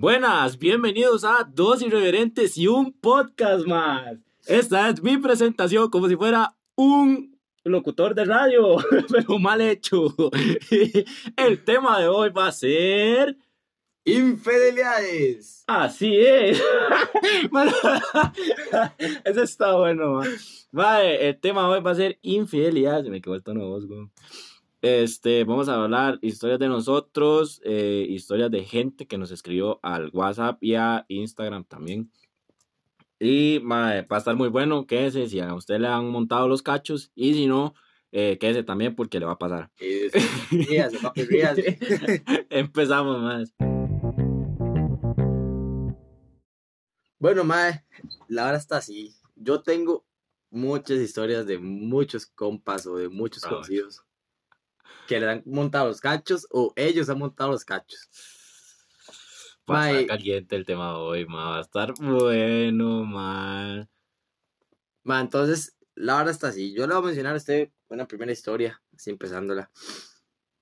Buenas, bienvenidos a Dos Irreverentes y un podcast más. Esta es mi presentación como si fuera un locutor de radio, pero mal hecho. El tema de hoy va a ser... Infidelidades. Así es. Bueno, Eso está bueno, man. Mae, el tema de hoy va a ser infidelidad. Se me quedó el tono de voz, güey. Este, vamos a hablar historias de nosotros, eh, historias de gente que nos escribió al WhatsApp y a Instagram también. Y mae, va a estar muy bueno, quédese si a usted le han montado los cachos y si no, eh, quédese también porque le va a pasar. Ríase, papi, ríase. Empezamos más. Bueno, mae, la hora está así. Yo tengo muchas historias de muchos compas o de muchos conocidos que le han montado los cachos o ellos han montado los cachos. Va a estar caliente el tema de hoy, ma. Va a estar bueno, man. mae, entonces, la hora está así. Yo le voy a mencionar a usted una primera historia, así empezándola.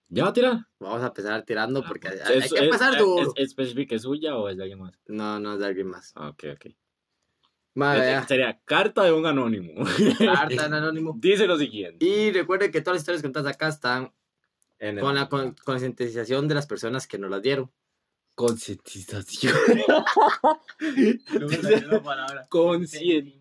¿Ya va a tirar? Vamos a empezar tirando Ah, porque hay, pues, hay ¿es- que empezar es, duro. ¿Es, específica, es suya o es de alguien más? No, no es de alguien más. Ah, ok, ok. Mae, Este, Sería carta de un anónimo. carta en anónimo. Dice lo siguiente. Y recuerde que todas las historias contadas acá están En el- con la con- concientización de las personas que nos las dieron. Concientización. No me salió la palabra. Conscien-.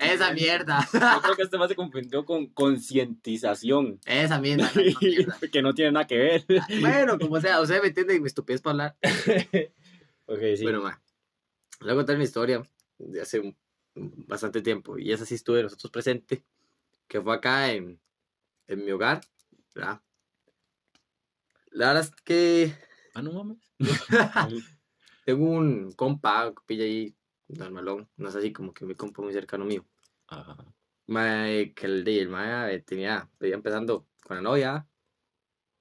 Esa mierda. Yo creo que este más se confundió con concientización. Esa mierda. que no tiene nada que ver. Bueno, como sea, usted me entiende mi estupidez para hablar. ok, sí. Bueno, ma, le voy a contar mi historia de hace un- bastante tiempo. Y esa sí estuve nosotros presente. Que fue acá en, en mi hogar. ¿verdad? La verdad es que ah, no mames. tengo un compa, un compilla ahí, normalón. No es así como que mi compa muy cercano mío. Ajá. Mae, que el de el mae tenía, venía empezando con la novia.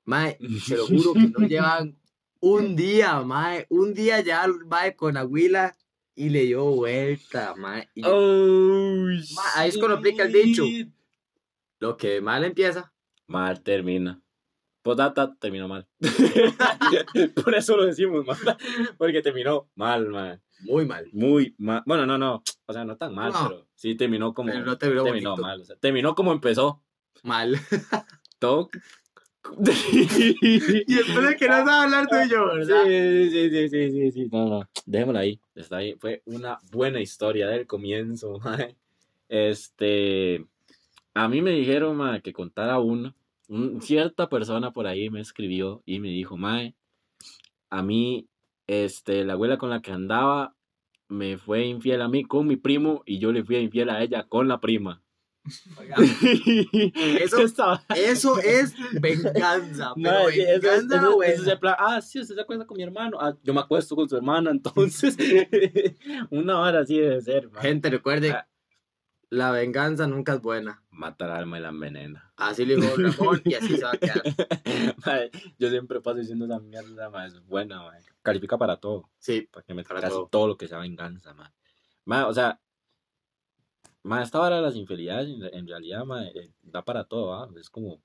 Mae, te lo juro que no llevan un día, mae, un día ya mae con Aguila y le dio vuelta, mae. y Oh, Ma, ahí es cuando aplica el dicho. Lo que mal empieza, Mal termina. Podata terminó mal. Por eso lo decimos mal. Porque terminó mal, man. muy mal. Muy mal. Bueno, no, no. O sea, no tan mal, No. pero sí terminó como. Pero no terminó terminó mal. O sea, terminó como empezó. Mal. Todo. y después de que no sabe hablar tuyo, ¿verdad? Sí, sí, sí, sí, sí, sí. No, no. Dejémosla ahí. Está ahí. Fue una buena historia del comienzo, mae. Este. A mí me dijeron, mae, que contara una. Un- cierta persona por ahí me escribió y me dijo, mae, a mí, este, la abuela con la que andaba me fue infiel a mí con mi primo y yo le fui infiel a ella con la prima. Eso. Eso es venganza, pero es- venganza es plan, ah, sí, usted se acuesta con mi hermano. Ah, yo me acuesto con su hermana, entonces. una hora así debe ser. mae. Gente, recuerde, Ah. la venganza nunca es buena. Mata el alma y la envenena. Así le dijo Ramón y así se va a quedar. Mae, yo siempre paso diciendo esa mierda, mae, es buena, mae. Califica para todo. Sí, Para que me Para casi todo. todo. lo que sea venganza, mae. Mae, o sea. Mae, esta vara de las infidelidades, en, en realidad, mae, eh, da para todo, ¿ah? Es como.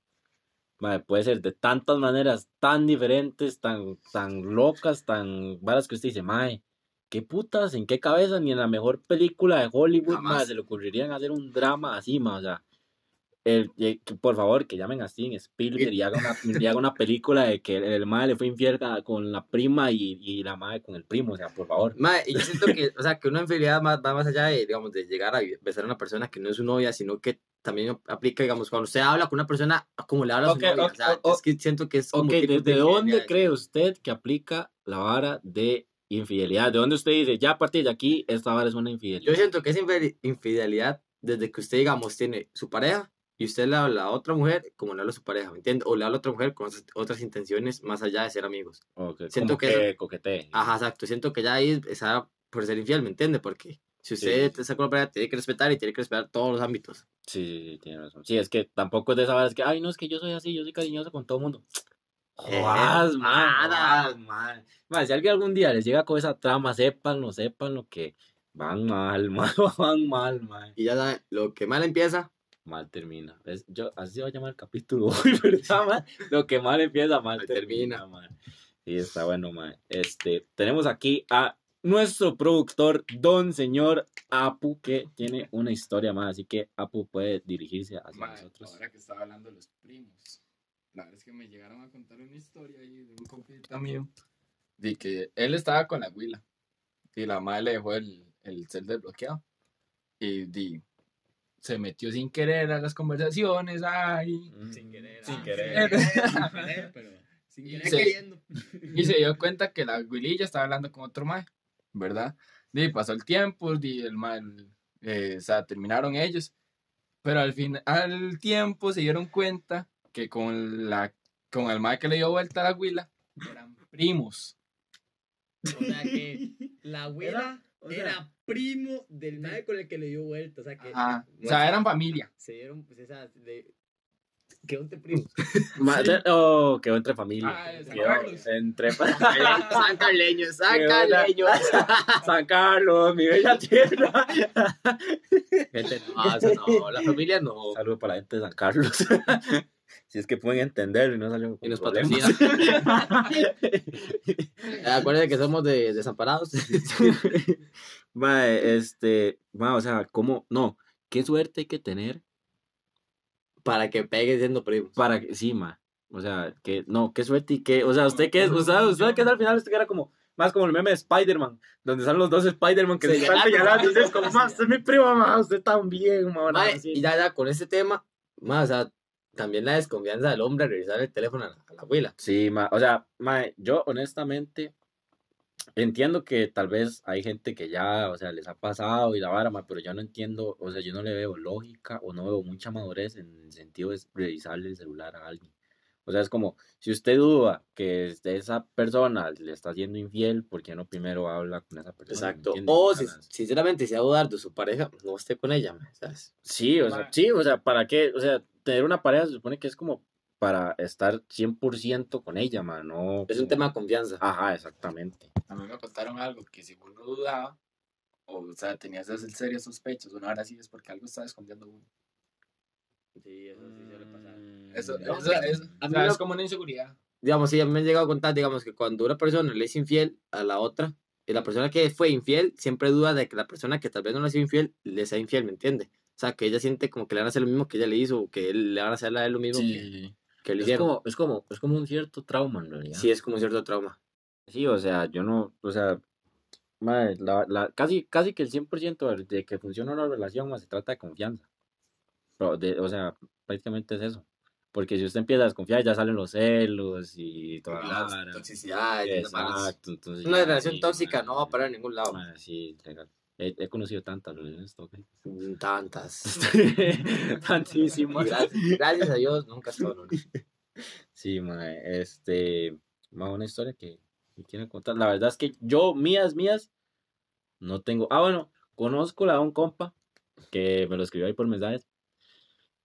Mae, puede ser de tantas maneras tan diferentes, tan, tan locas, tan varas que usted dice, mae, qué putas, en qué cabeza, ni en la mejor película de Hollywood, mae, se le ocurrirían hacer un drama así, mae, o sea. El, que, por favor, que llamen a Steven Spielberg y haga una, y haga una película de que el, el mae le fue infiel con la prima y, y la madre con el primo, o sea, por favor. Mae, y yo siento que, o sea, que una infidelidad más, va más allá de, digamos, de llegar a besar a una persona que no es su novia, sino que también aplica, digamos, cuando usted habla con una persona, como le habla a su Ok, novia. ok, o sea, ok, es que siento que es como Ok, tipos de ¿desde dónde cree usted que aplica la vara de infidelidad? ¿De dónde usted dice, ya a partir de aquí, esta vara es una infidelidad? Yo siento que es infide- infidelidad desde que usted, digamos, tiene su pareja y usted le habla a otra mujer como le habla a su pareja, ¿me entiende? O le habla a otra mujer con otras- intenciones más allá de ser amigos. Ok, siento que eso- coquetee. Ajá, exacto. Siento que ya ahí está por ser infiel, ¿me entiende? Porque si usted Sí. está con la pareja, tiene que respetar y tiene que respetar todos los ámbitos. Sí, sí, sí, tiene razón. Sí, es que tampoco es de esa es que, ay, no, es que yo soy así, yo soy cariñoso con todo el mundo. Eh, Jodas, man, jodas, man. Man, si alguien algún día les llega con esa trama, sépanlo, sépanlo que van mal, man, van mal, man. Y ya saben, lo que mal empieza, Mal termina. Es- yo, así va a llamar el capítulo hoy, ¿verdad, man? Lo que mal empieza, mal Mal termina, termina. man. Sí, está bueno, mae. Este, tenemos aquí a nuestro productor, don señor Apu, que tiene una historia más, así que Apu puede dirigirse hacia Mae, nosotros. ahora que estaba hablando de los primos, la verdad es que me llegaron a contar una historia ahí de un compita mío, de que él estaba con la huila y la madre le dejó el, el cel desbloqueado y di, se metió sin querer a las conversaciones, ay, Sin querer. Sin ah, querer. Sin querer, pero. Sin Y querer se- queriendo. y se dio cuenta que la huililla estaba hablando con otro mae, ¿verdad? Y pasó el tiempo, y el mae, eh, o sea, terminaron ellos, pero al fin, al tiempo se dieron cuenta que con la con el mae que le dio vuelta a la huila eran primos. O sea que la abuela o sea- era primo del mae con el que le dio vuelta. O sea que. Ajá, o sea, eran familia. Se dieron, pues, esa. De... Quedó entre primos. Oh, quedó entre familia. Ah, Quedó entre San Carleño, San. Carleño. San Carlos, mi bella tierra. Gente, no, no, la familia no. Saludos para la gente de San Carlos. si es que pueden entender y no salió Y nos problemas. Eh, Acuérdense que somos de desamparados. Mae, este, mae, o sea, ¿cómo? No, qué suerte hay que tener Para que pegue siendo primos. para que, sí, ma. O sea, que, no, qué suerte y qué, o sea, usted que es, usted, usted que es al final, usted que era como, más como el meme de Spider-Man, donde están los dos Spider-Man que se están Señalando. señalando, y usted es como, ma, usted es mi primo, ma, usted también, ma, Mae, así. y ya, ya, con este tema, más, o sea, también la desconfianza del hombre al revisar el teléfono a la, a la abuela. Sí, ma, o sea, ma, yo honestamente entiendo que tal vez hay gente que ya, o sea, les ha pasado y la vara, ma, pero yo no entiendo, o sea, yo no le veo lógica o no veo mucha madurez en el sentido de revisarle el celular a alguien. O sea, es como, si usted duda que esa persona le está siendo infiel, ¿por qué no primero habla con esa persona? ¿Me Exacto. O si, sinceramente, si va a dudar de su pareja, no esté con ella, ¿sabes? Sí, o sea, sí, o sea, ¿para qué? O sea, tener una pareja se supone que es como para estar 100% con ella, ma, no... Es un como- tema de confianza. Ajá, exactamente. A mí me contaron algo que si uno dudaba, o, o sea, tenías esas serias sospechas, una hora sí es porque algo estaba escondiendo uno. Sí, eso sí suele pasar. Eso, Mm, eso es, a o mí sea, lo- es como una inseguridad. Digamos, sí, a mí me han llegado a contar, digamos, que cuando una persona le es infiel a la otra, y la persona que fue infiel siempre duda de que la persona que tal vez no le ha sido infiel, le sea infiel, ¿me entiende? O sea, que ella siente como que le van a hacer lo mismo que ella le hizo, o que él, le van a hacer a él lo mismo que, que le Es hicieron. como, es, como, es como un cierto trauma en realidad. Sí, es como un cierto trauma. Sí, o sea, yo no, o sea, madre, la, la, casi, casi que el 100% de, de que funciona una relación se trata de confianza. Pero de, o sea, prácticamente es eso. Porque si usted empieza a desconfiar, ya salen los celos y toda la malas- Exacto, entonces Una relación tóxica madre, no va a parar a ningún lado. madre, sí, legal. He, he conocido tantas relaciones tóxicas. Mm, Tantas. Tantísimas. Gracias, gracias a Dios, nunca una. Sí, mae, este, más una historia que me quieren contar. La verdad es que yo, mías, mías, no tengo. Ah, bueno, conozco de un compa que me lo escribió ahí por mensajes,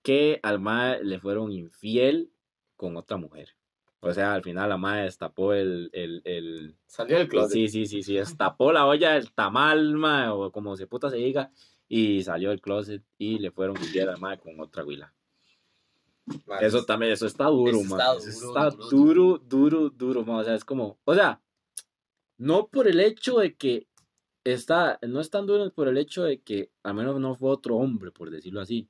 que al mae le fueron infiel con otra mujer. O sea, al final la mae destapó el, el, el, Salió del closet. Sí, sí, sí, sí, destapó la olla del tamal, mae, o como se puta se diga, y salió del closet y le fueron infiel al mae con otra huila. Eso también, eso está duro, Eso man. está Eso duro, está duro, duro, duro, duro, man. O sea, es como, o sea, no por el hecho de que está, no es tan duro por el hecho de que al menos no fue otro hombre, por decirlo así.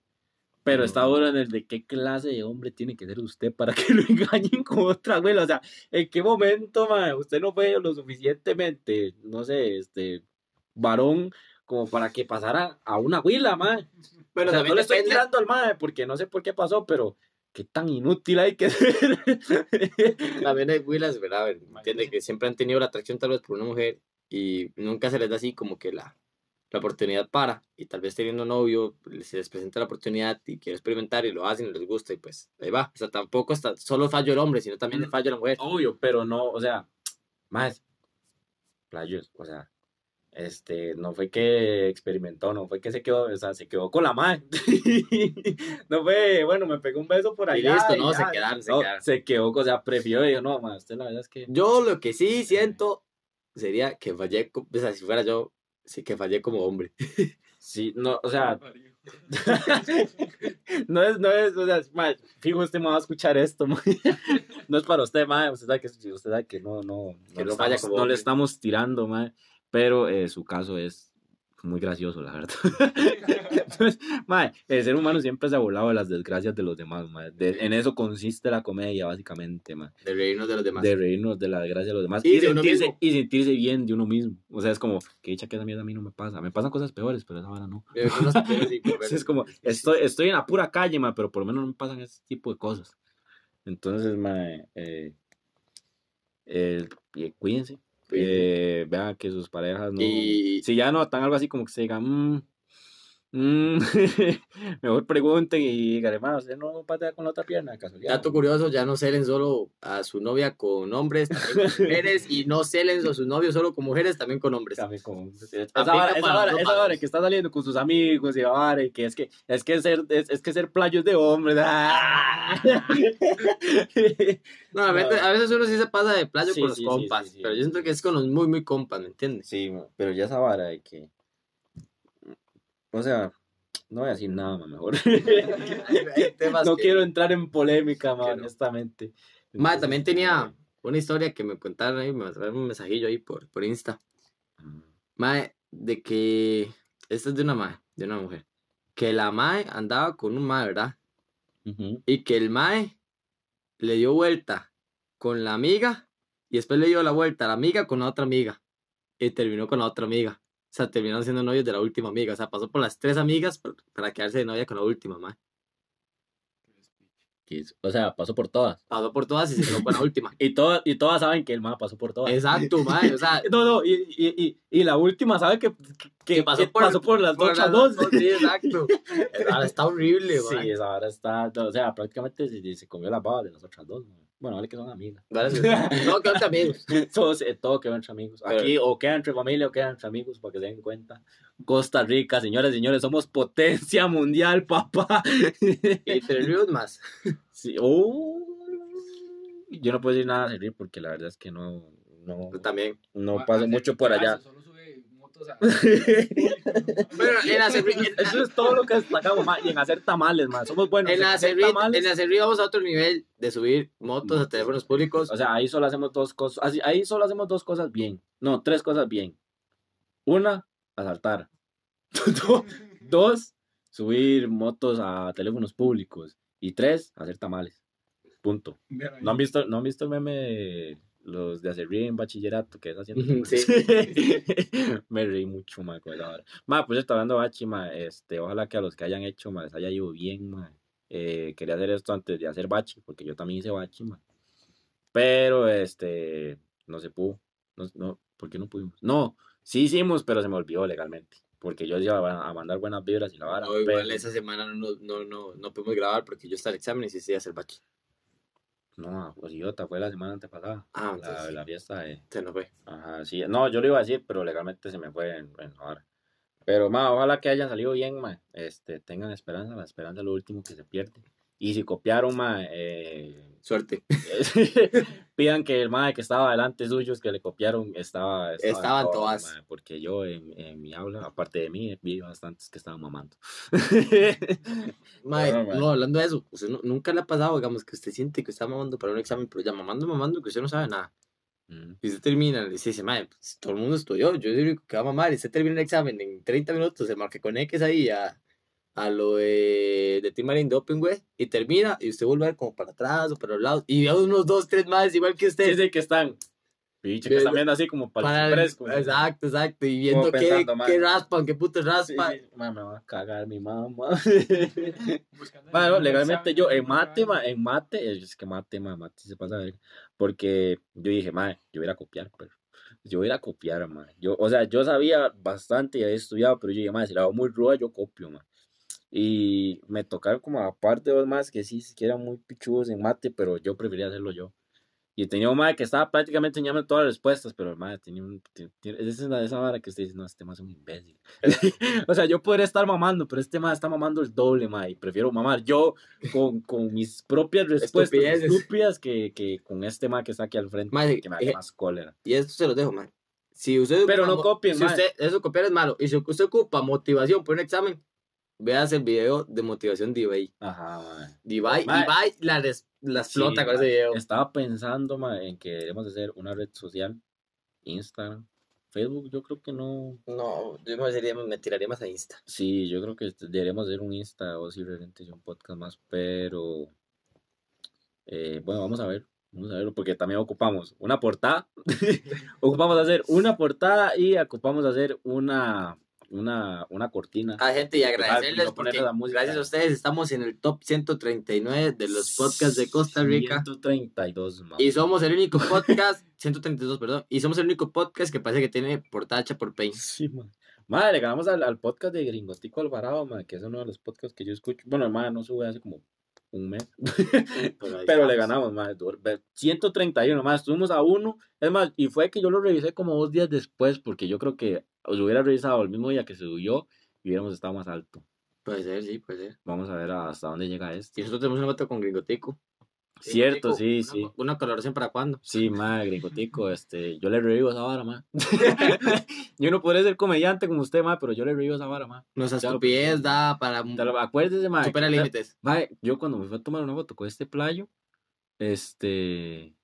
Pero está duro en el de qué clase de hombre tiene que ser usted para que lo engañen con otra abuela. O sea, ¿en qué momento, man, usted no fue lo suficientemente, no sé, este, varón como para que pasara a una abuela, man? Pero o sea, no le estoy tirando al mae porque no sé por qué pasó, pero qué tan inútil hay que ser. También hay Willas, ¿verdad? Entiende que siempre han tenido la atracción tal vez por una mujer y nunca se les da así como que la, la oportunidad para. Y tal vez teniendo novio, se les presenta la oportunidad y quieren experimentar y lo hacen y les gusta y pues ahí va. O sea, tampoco está solo fallo el hombre, sino también le Mm. fallo la mujer. Obvio, pero no, o sea, más playos, o sea, este, no fue que experimentó, no fue que se quedó, o sea, se quedó con la madre. no fue, bueno, me pegó un beso por Y allá. listo, no, ya. se quedaron, se No, quedaron. se quedó, o sea, prefirió, dijo, no, más, usted la verdad es que. Yo lo que sí siento sería que fallé, co- o sea, si fuera yo, sí que fallé como hombre. Sí, no, o sea, no es, no es, o sea, mae, fijo, este me va a escuchar esto, mae. No es para usted, mae. Usted sabe que, usted sabe que no, no, Que no, estamos, como no le estamos tirando, mae. Pero eh, su caso es muy gracioso, la verdad. Entonces, mae, el ser humano siempre se ha burlado de las desgracias de los demás, mae. De- en eso consiste la comedia, básicamente, mae. De reírnos de los demás. De reírnos de la desgracia de los demás Y y, de uno sentirse, mismo. y sentirse bien de uno mismo. O sea, es como, que dicha que esa mierda a mí no me pasa. Me pasan cosas peores, pero esa vara no. Es como, estoy, estoy en la pura calle, ma, pero por lo menos no me pasan ese tipo de cosas. Entonces, ma, eh, eh, cuídense. Eh, vean que sus parejas no. Y- Si ya notan algo así como que se digan, "Mm, mm", mejor pregunten y digan, "Ma, usted no patea con la otra pierna, casualidad. Dato curioso, ya no celen solo a su novia con hombres, también con mujeres, y no celen a sus novios solo con mujeres, también con hombres. También esa Aplica vara, esa lados. que está saliendo con sus amigos y y que es que es que ser es, es que ser playo es de hombres. ¡ah! No, a veces, No. a veces uno sí se pasa de playo Sí, con los sí, compas, sí, pero yo siento que es con los muy, muy compas, ¿me entiendes? Sí, pero ya esa vara de que. O sea, no voy a decir nada, ma, mejor. No que- quiero entrar en polémica, ma, no. honestamente. Ma, también tenía una historia que me contaron ahí, me mandaron un mensajillo ahí por, por Insta. Mae, de que. Esta es de una mae, de una mujer. Que la mae andaba con un mae, ¿verdad? Y que el mae le dio vuelta con la amiga y después le dio la vuelta a la amiga con la otra amiga. Y terminó con la otra amiga. O sea, terminaron siendo novios de la última amiga. O sea, pasó por las tres amigas pa- para quedarse de novia con la última, es- O sea, pasó por todas. Pasó por todas y se quedó con la última. Y, todas y todas saben que el ma pasó por todas. Exacto, mae. O sea, No, no, y, y, y, y la última sabe que, que, Que pasó que por- pasó por las por dos. Sí, exacto. Ahora está horrible, Sí, mae. esa vara está, o sea, prácticamente se, se comió las babas de las otras dos. ma. Bueno, vale que son amigas. Vale, sí. No, quedó entre amigos. Todos, eh, todo queda entre amigos. Pero- Aquí o queda entre familia o queda entre amigos, para que se den cuenta. Costa Rica, señores, señores, somos potencia mundial, papá. Y tres ríos más. Sí, oh. Yo no puedo decir nada de porque la verdad es que no, no, también. no Ah, paso ah, mucho ¿qué por hace? allá. Solo Bueno, en la Eso es todo lo que destacamos, ma, y en hacer tamales, ma. Somos buenos. En la hacer Cerri, tamales. en la Cerri vamos a otro nivel de subir motos a teléfonos públicos. O sea, ahí solo hacemos dos cosas. Ahí solo hacemos dos cosas bien. No, tres cosas bien. Una, asaltar. Do- Dos, subir motos a teléfonos públicos. Y tres, hacer tamales. Punto. ¿No han visto, ¿no han visto el meme de los de Acerrí en bachillerato que es haciendo tamales? Me reí mucho, ma, con esa vara. Ma, pues está hablando bachi, ma, este, ojalá que a los que hayan hecho, ma, les haya ido bien, ma. Eh, quería hacer esto antes de hacer bachi, porque yo también hice bachi, ma. Pero, este, no se pudo. No, no, ¿por qué no pudimos? No, sí hicimos, pero se me olvidó legalmente. Porque yo iba a mandar buenas vibras y la vara. No, igual pero- esa semana no, no, no, no, pudimos grabar porque yo estaba en examen y sí sí hacer bachi. No, pues idiota, fue la semana antepasada. Ah, la, la fiesta de... Se nos fue. Ajá, sí. No, yo lo iba a decir, pero legalmente se me fue en, en. Pero, ma, ojalá que hayan salido bien, ma. Este, tengan esperanza, la esperanza es lo último que se pierde. Y si copiaron, ma, eh, Suerte. pidan que el ma que estaba delante suyo, que le copiaron, estaba... Estaban todas. ma, porque yo en, en mi aula, aparte de mí, vi bastantes que estaban mamando. Mae, No, mae. no, hablando de eso, usted no- nunca le ha pasado, digamos, que usted siente que está mamando para un examen, pero ya mamando, mamando, que usted no sabe nada. Mm. Y usted termina, y se dice, mae, pues, todo el mundo estudió, yo soy el único que va a mamar, y usted termina el examen en 30 minutos, se marca con X ahí a, a lo de, de Team Marine Doping, güey, y termina, y usted vuelve a ver como para atrás o para los lados, y ve a unos dos, tres más igual que usted. Sí, sí, que están... Piche, que están viendo así como para, para el fresco. exacto, exacto, y viendo qué, qué raspan, qué puto raspan. sí, me va a cagar mi mamá. Bueno, legalmente yo en mate, ma, en mate, es que mate, ma, mate se pasa de verga. Porque yo dije, ma, yo voy a ir a copiar, pero yo voy a ir a copiar, ma. Yo, o sea, yo sabía bastante y había estudiado, pero yo dije, ma, si la hago muy ruda, yo copio, ma. Y me tocaron como aparte dos más que sí, que eran muy pichudos en mate, pero yo prefería hacerlo yo. Y tenía un madre que estaba prácticamente enseñando todas las respuestas, pero el madre tenía un. Esa es la de esa vara que usted dice, no, este más es un imbécil. o sea, yo podría estar mamando, pero este madre está mamando el doble, madre. Y prefiero mamar yo con, con mis propias respuestas estúpidas que, que con este madre que está aquí al frente, Mae, que me da eh, más cólera. Y esto se los dejo, man. Si usted Pero no mo- copien, si mae. usted, eso copiar es malo. Y si usted ocupa motivación por un examen, veas el video de motivación de Ibai. Ajá, mae. Ibai, Mae. Ibai la, des- la explota Sí, con ese video. Estaba pensando mae, en que deberíamos hacer una red social, Instagram, Facebook, yo creo que no. No, yo me, sería- me tiraría más a Insta. Sí, yo creo que deberíamos hacer un Insta o si realmente un podcast más, pero eh, bueno, vamos a ver, vamos a verlo, porque también ocupamos una portada, ocupamos hacer una portada y ocupamos hacer una, una, una cortina. Ah, gente, y Porque, ¿sabes? agradecerles No porque la música. gracias a ustedes estamos en el top 139 de los podcasts de Costa Rica. 132, mamá. Y somos el único podcast, 132, perdón, y somos el único podcast que parece que tiene portada hecha por Paint. Sí, man. Madre, le ganamos al, al podcast de Gringotico Alvarado, man, que es uno de los podcasts que yo escucho. Bueno, hermano, no sube hace como un mes. Pero le ganamos, más 131 más, estuvimos a uno. Es más, y fue que yo lo revisé como dos días después, porque yo creo que os hubiera revisado el mismo día que se subió y hubiéramos estado más alto. Puede ser, sí, puede ser. Vamos a ver hasta dónde llega Y este. nosotros tenemos una foto con Gringotico. Cierto, sí, sí. Una, colaboración para cuándo? Sí, madre, Gringotico, este, yo le revivo esa vara, ma. yo no podré ser comediante como usted, ma, pero yo le revivo esa vara, ma. Nuestra Ya lo estupidez pensé. da para... Lo- Acuérdese, ma. Supera límites. Mae, yo cuando me fui a tomar una foto con este playo, este,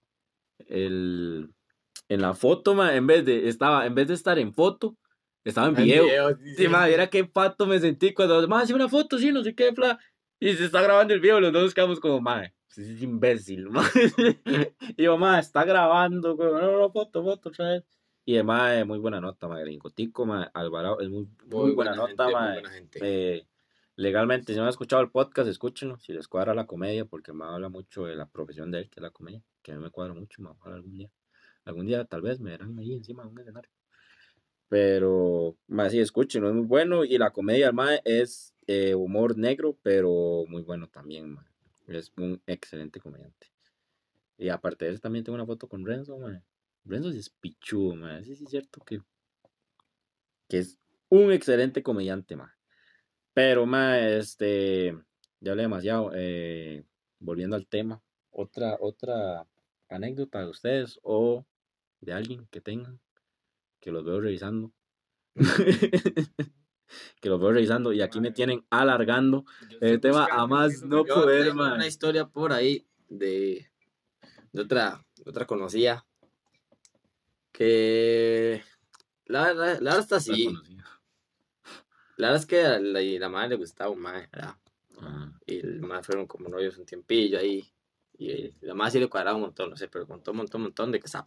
el, en la foto, mae, en vez de, estaba, en vez de estar en foto, estaba en video. Sí, mae, era qué pato me sentí cuando, mae, sí, una foto, sí, no sé qué, fla, y se está grabando el video, los dos quedamos como, sí, es imbécil, mae. y yo, mae, está grabando, güey, no, no, foto, foto, otra vez. Y el mae, muy buena nota, mae, Gringotico, mae, Alvarado, es muy, muy, buena, nota, gente, muy mae. buena gente. Eh, legalmente, si no han escuchado el podcast, escúchenlo. Si les cuadra la comedia, porque me habla mucho de la profesión de él, que es la comedia, que a mí me cuadra mucho, me ojalá algún día. Algún día tal vez me verán ahí encima de un escenario. Pero, más sí, escúchenlo, es muy bueno. Y la comedia mae es eh, humor negro, pero muy bueno también, mae. Es un excelente comediante. Y aparte de eso, también tengo una foto con Renzo, mae. Renzo sí es pichudo. Sí, sí, es cierto que, que es un excelente comediante, mae. Pero, ma, este, ya hablé demasiado. eh, volviendo al tema, otra, otra anécdota de ustedes o de alguien que tengan, que los veo revisando. que los veo revisando y aquí me tienen alargando. El estoy tema buscando, a más no poder, man. una historia por ahí de, de otra, de otra conocida que la verdad, la verdad está La así. La verdad es que la, y la madre le gustaba un mae, ¿verdad? Ah, Y el mae fueron como novios un tiempillo ahí. Y la madre sí le cuadraba un montón, no sé, pero contó un montón, un montón de que estaba.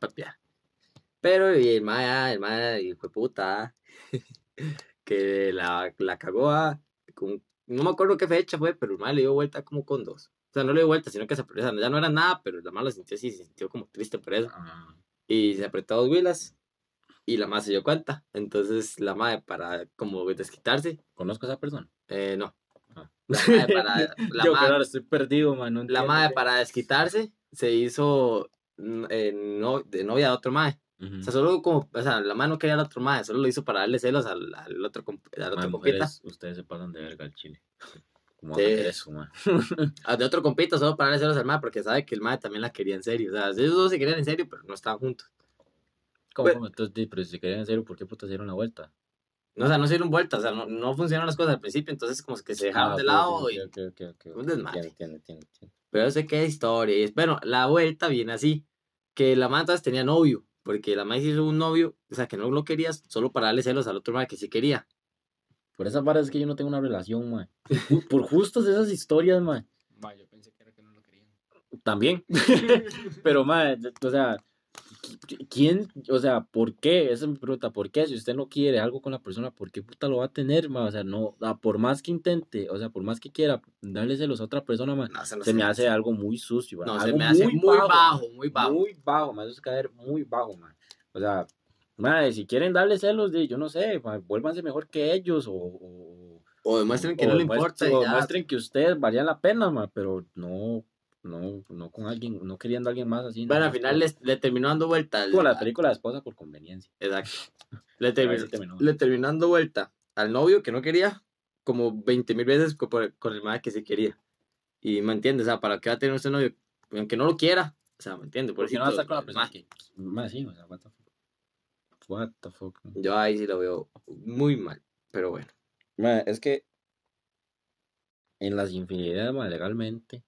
Pero y el mae, ah, el mae, hijo de puta, ah, que la, la cagó, ah, con- no me acuerdo qué fecha fue, pero el mae le dio vuelta como con dos. O sea, no le dio vuelta, sino que se apretó, ya no era nada, pero la madre lo sintió así, se sintió como triste por eso. ah. Y se apretó dos huilas y la madre se dio cuenta. Entonces la madre para como desquitarse, ¿Conozco a esa persona? eh, no. Ah. La madre para, la Yo, madre- claro, estoy perdido, man. no la madre para desquitarse se hizo eh, no, de novia de otro madre. O sea, solo como, o sea, la madre no quería al otro madre, solo lo hizo para darle celos al, al otro, al otro compita. ustedes se pasan de verga al chile. ¿Cómo Sí. eso, man? Al de otro compita solo para darle celos al madre porque sabe que el madre también la quería en serio. O sea, ellos dos se querían en serio, pero no estaban juntos. ¿Cómo, Pero-? Entonces, pero si se querían en serio, ¿por qué puta se dieron la vuelta? No, o sea, no se dieron vueltas, o sea, no, no funcionaron las cosas al principio, entonces como que se dejaron Ah, de lado ok, y ok, ok, ok, ok. un desmadre. Entiendo, entiendo, entiendo. Pero yo sé qué historia. Y es, bueno, la vuelta viene así. Que la madre entonces tenía novio. Porque la madre se hizo un novio, o sea, que no lo querías solo para darle celos al otro madre que sí quería. Por esas varas es que yo no tengo una relación, man. Por, justas esas historias, man. Ma, yo pensé que era que no lo querían. También. Pero, man, o sea, ¿quién? O sea, ¿por qué? Esa es mi pregunta. ¿Por qué? Si usted no quiere algo con la persona, ¿por qué puta lo va a tener, man? O sea, no, por más que intente, o sea, por más que quiera darle celos a otra persona, No, se, me hace algo muy sucio. No, se me hace muy bajo, muy bajo. Muy bajo, me hace caer muy bajo, man. O sea, madre, si quieren darle celos, de, yo no sé, man, vuélvanse mejor que ellos o... o O demuestren que o no le importa. o ya. demuestren que ustedes valían la pena, man, pero no, no, no con alguien, no queriendo a alguien más así. Bueno, al final por- le, terminó dando vuelta. al- Como la película de esposa por conveniencia. Exacto. Le, terminó, terminó. le terminó dando vuelta al novio que no quería como 20 mil veces co- por- con el madre que sí quería. Y me entiendes, o sea, ¿para qué va a tener usted novio? Aunque no lo quiera. O sea, ¿me entiendes? Porque no va a estar con la persona que... Más sí, o sea, what the fuck. What the fuck. Yo ahí sí lo veo muy mal, pero bueno. Man, es que en las infidelidades, legalmente.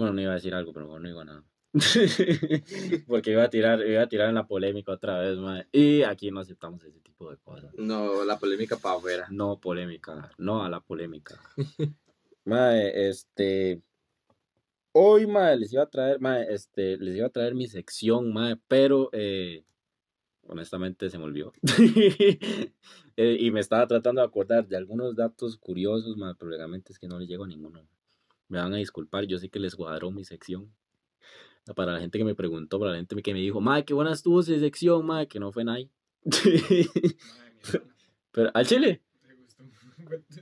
Bueno, no iba a decir algo, pero bueno, no digo nada. Porque iba a tirar, iba a tirar en la polémica otra vez, mae. Y aquí no aceptamos ese tipo de cosas. No, la polémica para afuera. No polémica, no a la polémica. mae, este. Hoy, mae, les iba a traer, mae, este, les iba a traer mi sección, mae, pero eh, honestamente se me olvidó. Eh, y me estaba tratando de acordar de algunos datos curiosos, mae, pero realmente es que no les llego a ninguno. Me van a disculpar, yo sé que les cuadró mi sección. Para la gente que me preguntó, para la gente que me dijo, mae, qué buena estuvo esa sección, mae, que no fue nadie. Madre, pero, ¿al chile? me gustó.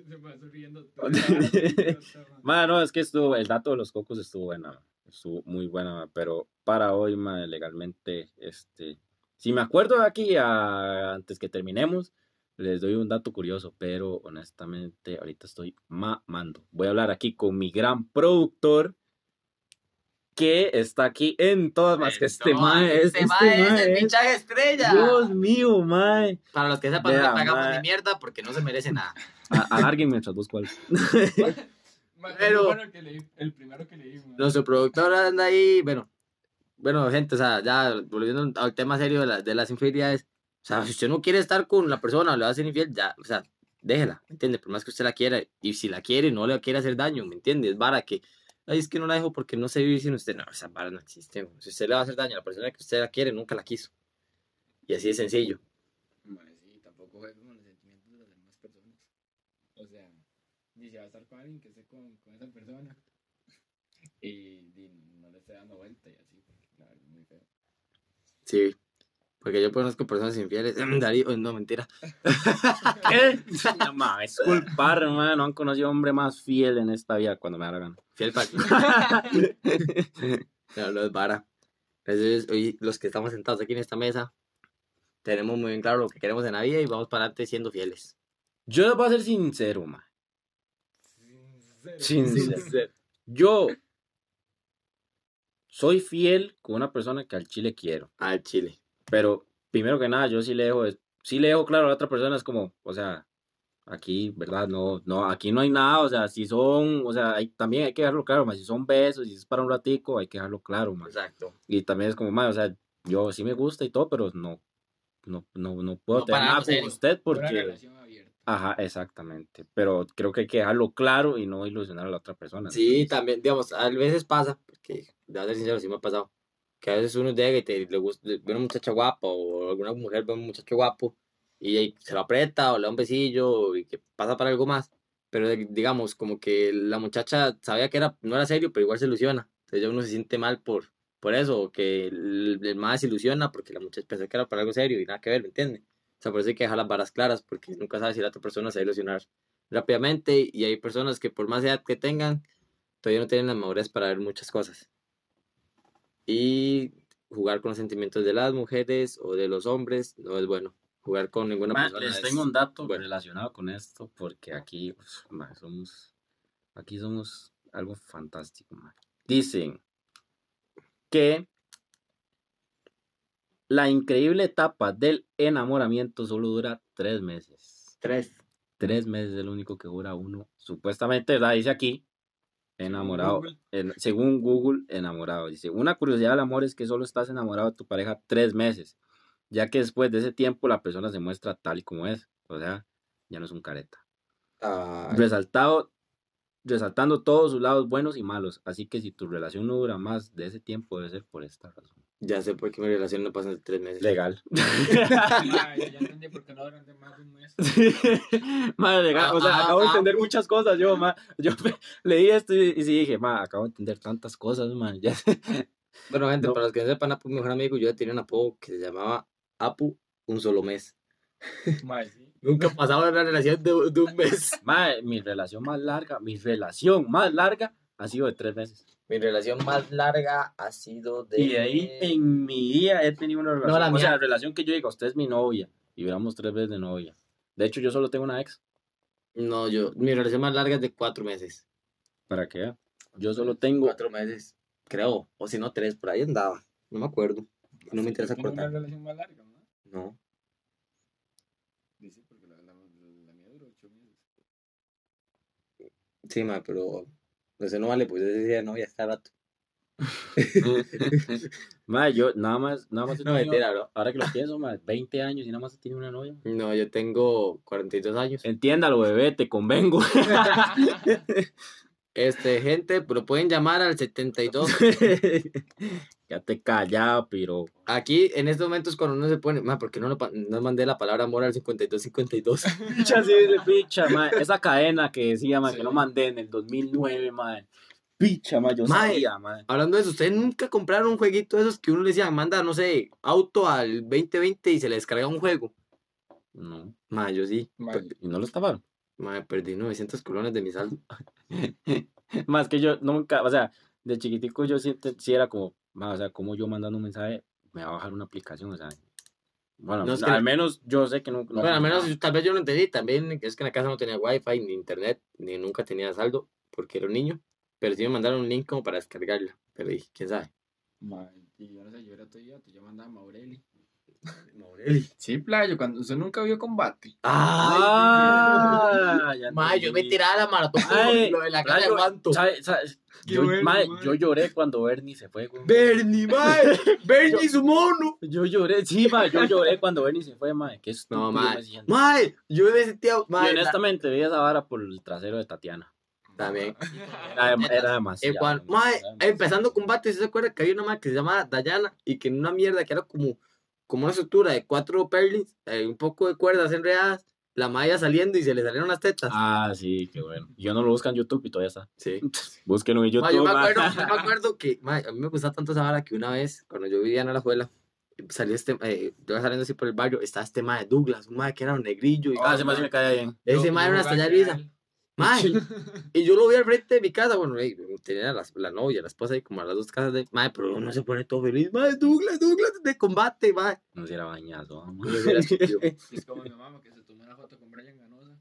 Se pasó riendo toda la cosa, ma. Ma, no, es que estuvo, el dato de los cocos estuvo buena, estuvo muy buena, pero para hoy, ma, legalmente, este, si me acuerdo de aquí a- antes que terminemos, les doy un dato curioso, pero honestamente ahorita estoy mamando. Voy a hablar aquí con mi gran productor que está aquí en todas más que este mae es, este este mae es el pinchaje estrella. Dios mío, mae. Para los que sepan, no le pagamos mae. ni mierda porque no se merece nada. A- Alarguen mientras busco algo. Pero- el primero que leí, el primero que leí, ma. Nuestro productor anda ahí, bueno, bueno, gente, o sea, ya volviendo al tema serio de, la- de las infidelidades, sea, si usted no quiere estar con la persona le va a ser infiel, ya, o sea, déjela, ¿me entiende? Por más que usted la quiera, y si la quiere, no le quiere hacer daño, ¿me entiende? Es vara que, ay, es que no la dejo porque no sé vivir sin usted, no, esa vara no existe, si usted le va a hacer daño a la persona que usted la quiere, nunca la quiso, y así de sencillo. Ma, sí, tampoco juega con los sentimientos de las demás personas. O sea, ni se va a estar con alguien que esté con, con esa persona y, di, no le esté dando vuelta y así, porque la verdad es muy feo. Sí, porque yo conozco personas infieles, Darío, no, mentira. ¿Qué? No mames, disculpar, hermano. No han conocido hombre más fiel en esta vida cuando me gana. Fiel para No, no es vara. Entonces, hoy los que estamos sentados aquí en esta mesa, tenemos muy bien claro lo que queremos en la vida y vamos para adelante siendo fieles. Yo les voy a ser sincero, man. Sincero. Sincero. Yo soy fiel con una persona que al chile quiero. Al chile. Pero primero que nada, yo sí le dejo, sí le dejo claro a la otra persona, es como, o sea, aquí, ¿verdad? No, no, aquí no hay nada, o sea, si son, o sea, hay, también hay que dejarlo claro, más si son besos, si es para un ratico, hay que dejarlo claro, más. Exacto. Y también es como, más, o sea, yo sí me gusta y todo, pero no, no, no, no puedo No tener nada con usted porque... Ajá, exactamente. Pero creo que hay que dejarlo claro y no ilusionar a la otra persona. Sí, Entonces, también, digamos, a veces pasa, porque, de ser sincero, sí me ha pasado, que a veces uno llega y te, le gusta, ve una muchacha guapa o alguna mujer ve un muchacho guapo y ahí se lo aprieta o le da un besillo y que pasa para algo más. Pero digamos, como que la muchacha sabía que era, no era serio, pero igual se ilusiona. Entonces ya uno se siente mal por, por eso, que el, el más se ilusiona porque la muchacha pensó que era para algo serio y nada que ver, ¿me entiende? O sea, por eso hay que dejar las varas claras porque nunca sabes si la otra persona se va a ilusionar rápidamente y hay personas que por más edad que tengan, todavía no tienen la madurez para ver muchas cosas. Y jugar con los sentimientos de las mujeres o de los hombres no es bueno. Jugar con ninguna ma, persona. les es- tengo un dato bueno. relacionado con esto porque aquí ma, somos aquí somos algo fantástico. ma. Dicen que la increíble etapa del enamoramiento solo dura tres meses. Tres. Tres meses es lo único que dura uno. Supuestamente, ¿verdad? Dice aquí, enamorado. Google. en- según Google, enamorado. Dice, una curiosidad del amor es que solo estás enamorado de tu pareja tres meses, ya que después de ese tiempo la persona se muestra tal y como es. O sea, ya no es un careta. Ay, Resaltado, resaltando todos sus lados buenos y malos. Así que si tu relación no dura más de ese tiempo, debe ser por esta razón. Ya sé por qué mi relación no pasa de tres meses. Legal. Ma, ya, ya entendí por qué no duran de más de un mes. Madre, legal. O sea, Ah, acabo de ah, entender muchas cosas yo, ma. Yo leí esto y, y sí dije, ma, acabo de entender tantas cosas, man. Ya. Bueno, gente, No. para los que no sepan, Apu, mi mejor amigo, yo tenía un apodo que se llamaba Apu un solo mes. Ma, sí. Nunca pasaba una relación de, de un mes. Ma, mi relación más larga, mi relación más larga ha sido de tres meses. Mi relación más larga ha sido de... Y de ahí en mi día he tenido una relación. la o sea, mía- relación que yo diga, usted es mi novia. Y duramos tres veces de novia. De hecho, yo solo tengo una ex. No, yo, mi relación más larga es de cuatro meses. ¿Para qué? Yo solo tengo. Cuatro meses, creo. O si no, tres, por ahí andaba. No me acuerdo. No me interesa ¿Tiene una cortar. relación más larga, ma? No. Dice, porque la, la, la mía duró ocho meses. Sí, ma, pero ese no vale, pues ese decía novia está rato. Mae, yo nada más, nada más No, tenido- mentira, bro. ahora que lo pienso, mae, 20 años y nada más tenido una novia. No, yo tengo 42 años. Entiéndalo, bebé, te convengo. Este, gente, pero pueden llamar al 72. ya te callado, pero. Aquí, en estos momentos, cuando uno se pone, ma, ¿por qué no, lo no mandé la palabra amor al 5252? Picha, sí, de picha, mae. Esa cadena que decía, mae, que no mandé en el 2009, mae. Picha, mae, yo sabía, mae. Hablando de eso, ¿ustedes nunca compraron un jueguito de esos que uno le decía, manda, no sé, auto al 2020 y se le descarga un juego? No. Ma, yo sí. ¿Y no lo estaban? Ma, perdí 900 colones de mi saldo. Más que yo nunca, o sea, de chiquitico yo sí, te- sí era como, o sea, como yo mandando un mensaje, me va a bajar una aplicación, o sea. Bueno, No, es que- al menos yo sé que no. no- bueno, al menos tal vez yo lo entendí. También es que en la casa no tenía wifi, ni internet, ni nunca tenía saldo, porque era un niño. Pero sí me mandaron un link como para descargarla. Pero dije, quién sabe. y yo no sé, yo era tu idiota, yo mandaba a Maureli. Maureli. Sí, playo, cuando usted nunca vio combate. Ah, ya Ma, yo me tiraba la maratón Ay, lo de la cara de Playo, guanto. ¿sabe- sabe? Qué Yo, bueno, yo lloré cuando Bernie se fue, güey. Bernie, mae. Bernie y su mono. Yo lloré, sí, mae, yo lloré cuando Bernie se fue, mae. Qué estúpido No, mae. Mae, yo me sentía. Y Mae, la- honestamente vi esa vara por el trasero de Tatiana. También. Era, era Eh, demasiado. mae, demasiado. empezando combate, ¿sí ¿se acuerda que había una mae que se llamaba Dayana y que en una mierda que era como, como una estructura de cuatro perlins, eh, un poco de cuerdas enredadas, la mae iba saliendo y se le salieron las tetas? Ah, sí, qué bueno. Yo no lo busco en YouTube y todavía está. Sí. Búsquenlo en YouTube. Ma, yo, me acuerdo, yo me acuerdo que ma, a mí me gustaba tanto esa vara que una vez, cuando yo vivía en la escuela, salió este, eh, yo iba saliendo así por el barrio, estaba este mae Douglas, un mae que era un negrillo. Y, Ah, ese sí me cae bien. ese mae era una estallar risa. Mae, y yo lo vi al frente de mi casa, bueno, eh, tenía la, la novia, la esposa ahí como a las dos casas de, mae, pero uno se pone todo feliz, mae, Douglas, Douglas de combate, mae. No si era bañazo. hubiera estúpido. Es como mi mamá que se tomó una foto con Brian Ganosa.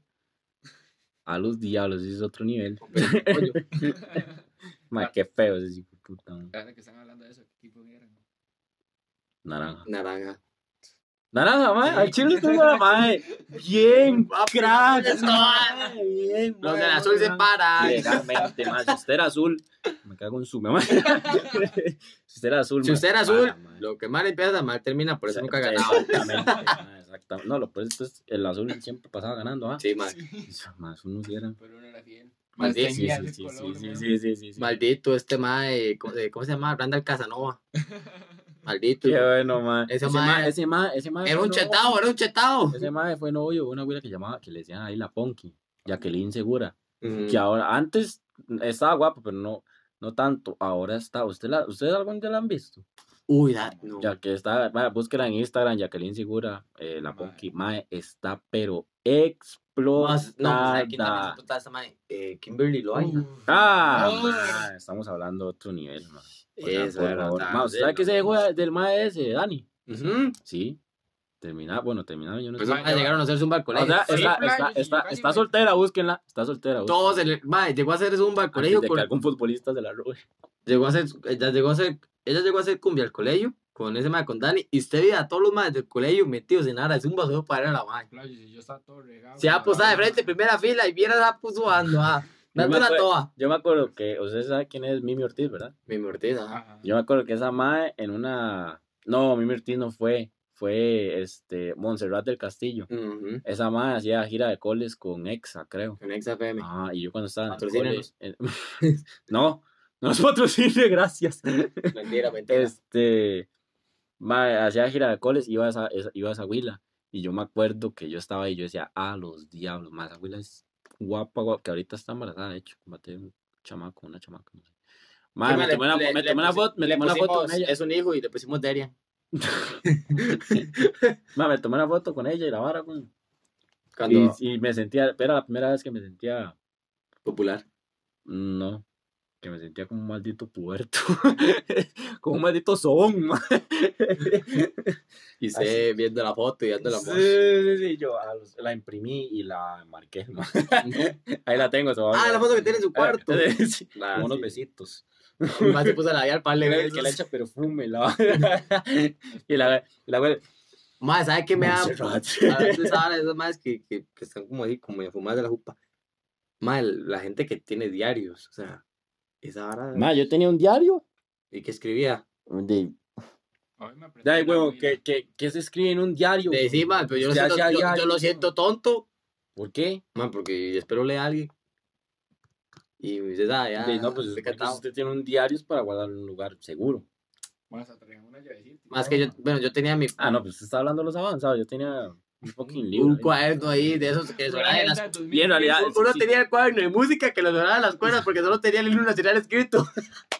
A los diablos, ese es otro nivel. Mae, qué feo ese hijo de puta. mae. Ahora que están hablando de eso, ¿qué equipo eran? Naranja. Naranja. Naranja, mae. Al chile estuvo la mae. Bien, Papi, crack. eso, mae, Bien, Los del azul se paran. Legalmente, mae. Si usted era azul, me cago en su mamá. si usted era azul, Si usted era azul, lo que mal empieza, mal termina, por eso nunca ganaba. Exactamente, exactamente. No, lo pues es el azul siempre pasaba ganando, ¿ah? Sí, mae. Más uno sí era. Pero uno era fiel. Maldito, este mae, ¿cómo, eh, cómo se llama? Randall Casanova. Maldito. Qué bueno, mae. Ese Ese mae- mae, ese mae, ese mae. Era un chetado, era un chetado. Ese mae fue novio de una güera que llamaba, que le decían ahí la Ponky, Jacqueline Segura. Que ahora, antes estaba guapo, pero no, no tanto. Ahora está, ¿usted la, ¿ustedes algún día la han visto? Uy, da, no. Ya que está, vaya, búsquela en Instagram, Jacqueline Segura, eh, la Mae. Ponky, mae, está pero Más- no, ¿sabe quién también se explotada. puta esa mae? Eh, Kimberly Loaiza. Ah, mae, estamos hablando de otro nivel, mae. Eso era favor. tan Mae, ¿usted sabe de que se la dejó voz. del mae ese, Dani? Sí. Terminaba, bueno, terminaba, yo no Pues sé. llegaron a hacer zumba al O colegio. sea, Sí, está, está, está, está soltera, búsquenla. Está soltera. búsquenla. Todos, el, mae, llegó a hacer zumba colegio. de con- que algún futbolista se la robe. llegó a hacer, ella llegó a hacer, ella llegó a hacer cumbia al colegio con ese mae, con Dani. Y usted veía a todos los maes del colegio metidos en ara de zumba solo para ir a la. Playo, si yo estaba todo regado. Se ha posado de frente, primera fila, y viera a puso ando, ah. Yo me acuerdo- toa. Yo me acuerdo que, usted sabe quién es Mimi Ortiz, ¿verdad? Mi mortida. Ajá. Yo me acuerdo que esa mae en una. No, Mimi Ortiz no fue. Fue este Montserrat del Castillo. Esa mae hacía gira de coles con Exa, creo. En XFM. Ah, y yo cuando estaba en el Patrocínenos. en- no, no nos patrocine, gracias. Mentira, mentira. Este, mae, hacía gira de coles, iba a esa, esa- iba a esa huila. Y yo me acuerdo que yo estaba ahí, yo decía, ah, los diablos, más esa huila es guapa, guapa, que ahorita está embarazada, de hecho, maté un chamaco, una chamaca, no sé. Mae, me le- tomé una, le- me le tomé una foto, me tomé una foto con pusimos- ella. Es un hijo y le pusimos Derian. Mae, me tomé una foto con ella y la vara, güey. Cuando Y, y me sentía, era la primera vez que me sentía, popular. no, que me sentía como un maldito puerto, como un maldito son. Y sé viendo la foto y dando la Sí, voz. sí, sí, yo a los- la imprimí y la marqué. ma. Ahí la tengo. se Ah, la foto que tiene en su cuarto. Sí, Ah, unos sí. besitos. Más se puso a labiar par de Que le echa perfume. La... y la, la Más, ¿sabes qué me da? A veces ahora esas más que, que, que están como ahí, como enfumadas de la jupa. Mae, la gente que tiene diarios, o sea, esa vara. Ma, yo tenía un diario. ¿Y qué escribía? De, Hoy me aprendí Ay, huevo, que, que se escribe en un diario. De sí, mae, pero yo lo, siento, yo, diario, yo lo siento tonto, ¿Por qué? mae, porque espero lea a alguien. Y me dices, ah, ya. De- no, pues usted tiene un diario es para guardar un lugar seguro. Traer una llavecita. Más que yo, bueno, yo tenía mi. Ah, no, pues usted está hablando de los avanzados. Yo tenía un fucking libro. Un ahí. cuaderno ahí de esos que sonaban en las Esa, 2000, Y en realidad- Uno uno sí. tenía el cuaderno de música que lo sonaba en las cuerdas porque solo tenía el himno nacional escrito.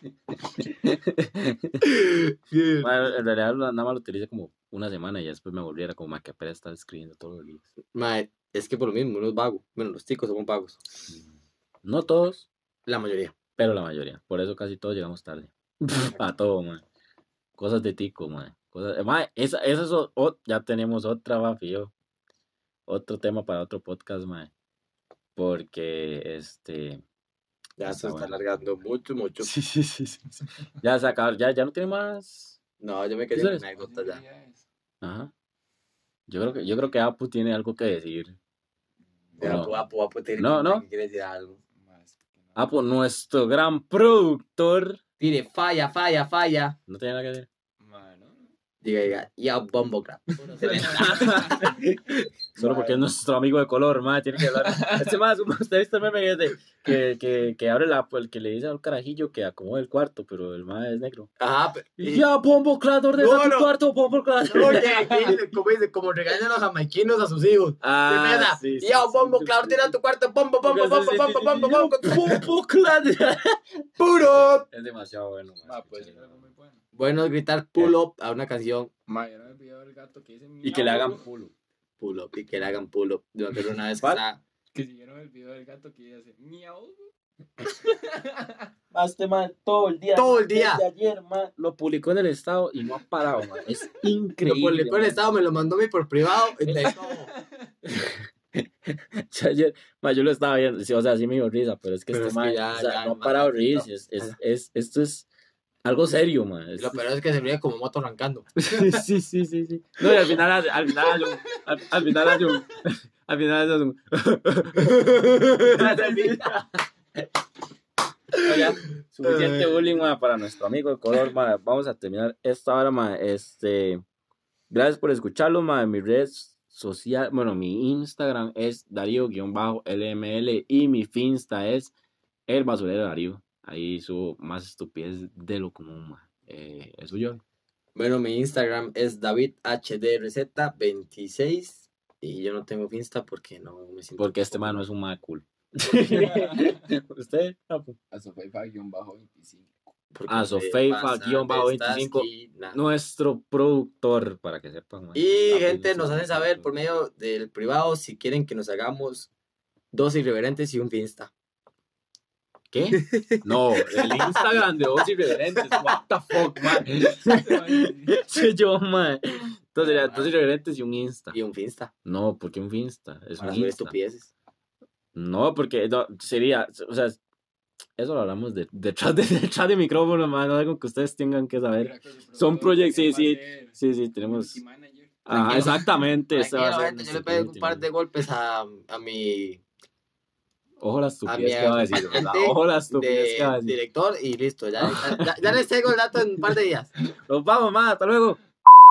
En realidad nada más lo utilicé como una semana y después me volviera como ma, que apenas estar escribiendo todos los días. Mae, es que por lo mismo, uno es vago. Bueno, los ticos somos vagos. No todos, La mayoría. pero la mayoría. Por eso casi todos llegamos tarde. A todo, man. Cosas de tico, man. Cosas... ma, esa, esa es o- o- ya tenemos otra, va, fío. Otro tema para otro podcast, man. Porque, este... Ya se está bueno. alargando mucho, mucho. Sí, sí, sí, sí. Ya se acabó, ya, ya no tiene más... No, yo me quedé con anécdotas ya. Ajá. Yo creo que, yo creo que Apu tiene algo que decir. No. Apu, Apu, Apu, tiene No, que- no. que decir algo. Apu, nuestro gran productor. Tire, falla, falla, falla. No tiene nada que decir. Diga, diga, ya, bombo clap. Solo porque es nuestro amigo de color, madre, tiene que hablar. Este más, usted ha visto el meme de- que, que, que abre la, el que le dice al carajillo que acomode el cuarto, pero el madre es negro. Ajá, pero. Y ya, bombo clad, ordena No, tu no. cuarto, bombo clad. Oye, dice, como dice, como regañan los jamaiquinos a sus hijos. Ah, sí, sí, ya, sí. tu cuarto, bombo, bombo, bombo, bombo, bombo, bombo, clad. puro. Es demasiado bueno, Ah, pues muy bueno. Bueno, es gritar pull up a una canción, Ma, yo no me olvidado el gato que dice Y que le hagan pulo. pull up, y que le hagan pull up. Yo me una vez que. Que siguieron el video del gato que dice miau. Este man todo el día. Todo el día. desde ayer, man, lo publicó en el estado y no ha parado, man. Es Lo increíble. publicó en el man. estado, me lo mandó a mí por privado. y le ayer, ma, yo lo estaba viendo, sí, o sea, sí me dio risa, pero es que Pero este es que man, ya- o sea, ya, no ha man, parado no. es, es, es- esto es algo serio, man. y Lo peor es que se veía como moto arrancando. sí, sí, sí, sí, sí. No, y al final, hace- al final, al, al final al final un, Oiga, suficiente bullying, ma, para nuestro amigo de color, ma. Vamos a terminar esta hora, ma. Este, gracias por escucharlo, ma. Mi red social, bueno, mi Instagram es Darío-LML y mi Finsta es El Basurero Darío. Ahí subo más estupidez de lo común, ma. Eh, ¿El suyo? Bueno, mi Instagram es DavidHDRZ26 y yo no tengo Insta porque no me siento. Porque este man no es un ma cool. ¿Usted? Papu? A Sofeifa guion bajo 25. porque Ah, me Sofeifa, pasa guion bajo de esta 25. esquina. Nuestro productor, para que sepan. Y gente, nos hacen saber por medio del privado si quieren que nos hagamos dos irreverentes y un Finsta. ¿Qué? No, el Instagram de Dos Irreverentes. What the fuck, man. Soy yo, man. Entonces sería Dos Irreverentes y un Insta. Y un Finsta. No, porque un Finsta. Es Para un Insta. estupideces. No, porque no, sería, o sea, eso lo hablamos de, detrás, de, detrás de micrófono, man. Algo que ustedes tengan que saber. Son proyectos, sí, sí, Sí, sí, tenemos. Ah, exactamente. yo le pego un par de golpes a, a mi Ojo la estupidez que va a decir. Ojo la estupidez que va a de decir. director y listo. Ya, ya, ya les tengo el dato en un par de días. Nos vamos, man. Hasta luego.